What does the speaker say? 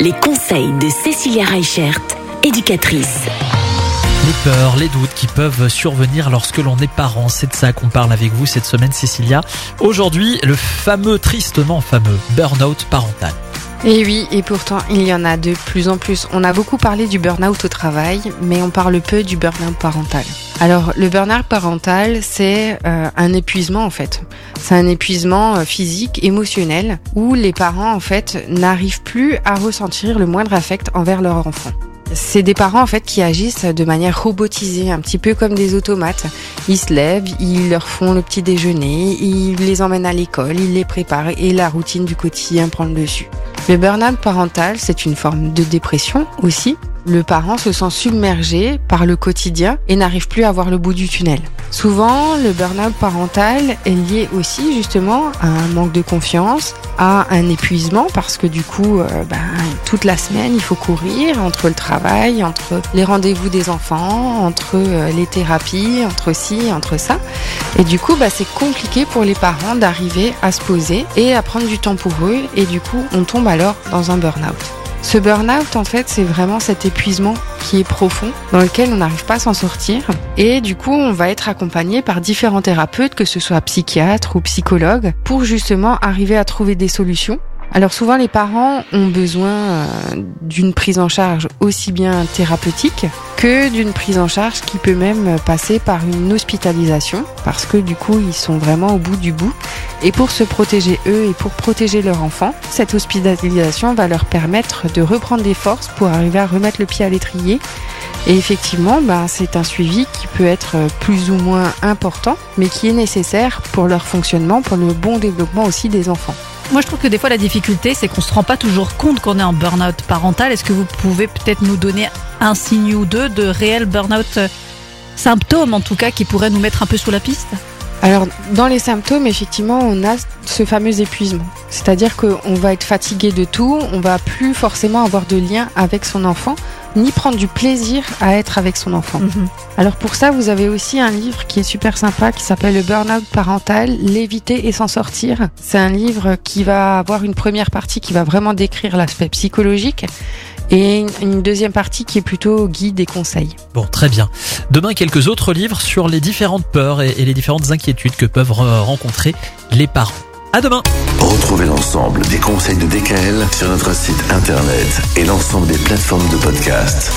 Les conseils de Cécilia Reichert, éducatrice. Les peurs, les doutes qui peuvent survenir lorsque l'on est parent, c'est de ça qu'on parle avec vous cette semaine Cécilia. Aujourd'hui, le fameux, tristement fameux burn-out parental. Et oui, et pourtant, il y en a de plus en plus. On a beaucoup parlé du burn-out au travail, mais on parle peu du burn-out parental. Alors, le burn-out parental, c'est euh, un épuisement en fait. C'est un épuisement euh, physique, émotionnel, où les parents en fait n'arrivent plus à ressentir le moindre affect envers leur enfant. C'est des parents en fait qui agissent de manière robotisée, un petit peu comme des automates. Ils se lèvent, ils leur font le petit déjeuner, ils les emmènent à l'école, ils les préparent et la routine du quotidien prend le dessus. Le burn-out parental, c'est une forme de dépression aussi. Le parent se sent submergé par le quotidien et n'arrive plus à voir le bout du tunnel. Souvent, le burn-out parental est lié aussi justement à un manque de confiance, à un épuisement parce que du coup, euh, ben, toute la semaine, il faut courir entre le travail, entre les rendez-vous des enfants, entre euh, les thérapies, entre ci, entre ça. Et du coup, bah, c'est compliqué pour les parents d'arriver à se poser et à prendre du temps pour eux. Et du coup, on tombe alors dans un burn-out. Ce burn-out, en fait, c'est vraiment cet épuisement qui est profond, dans lequel on n'arrive pas à s'en sortir. Et du coup, on va être accompagné par différents thérapeutes, que ce soit psychiatres ou psychologues, pour justement arriver à trouver des solutions alors souvent les parents ont besoin euh, d'une prise en charge aussi bien thérapeutique que d'une prise en charge qui peut même passer par une hospitalisation parce que du coup ils sont vraiment au bout du bout. Et pour se protéger eux et pour protéger leur enfant, cette hospitalisation va leur permettre de reprendre des forces pour arriver à remettre le pied à l'étrier. Et effectivement, bah, c'est un suivi qui peut être plus ou moins important, mais qui est nécessaire pour leur fonctionnement, pour le bon développement aussi des enfants. Moi, je trouve que des fois, la difficulté, c'est qu'on se rend pas toujours compte qu'on est en burn-out parental. Est-ce que vous pouvez peut-être nous donner un signe ou deux de réels burn-out euh, symptômes, en tout cas, qui pourraient nous mettre un peu sous la piste? Alors, dans les symptômes, effectivement, on a ce fameux épuisement. C'est-à-dire qu'on va être fatigué de tout, on va plus forcément avoir de lien avec son enfant, ni prendre du plaisir à être avec son enfant. Mhm. Alors pour ça, vous avez aussi un livre qui est super sympa, qui s'appelle Le Burnout Parental, l'éviter et s'en sortir. C'est un livre qui va avoir une première partie qui va vraiment décrire l'aspect psychologique et une deuxième partie qui est plutôt guide et conseil. Bon, très bien. Demain, quelques autres livres sur les différentes peurs et les différentes inquiétudes que peuvent rencontrer les parents. À demain. Retrouvez l'ensemble des conseils de DKL sur notre site internet et l'ensemble des plateformes de podcast.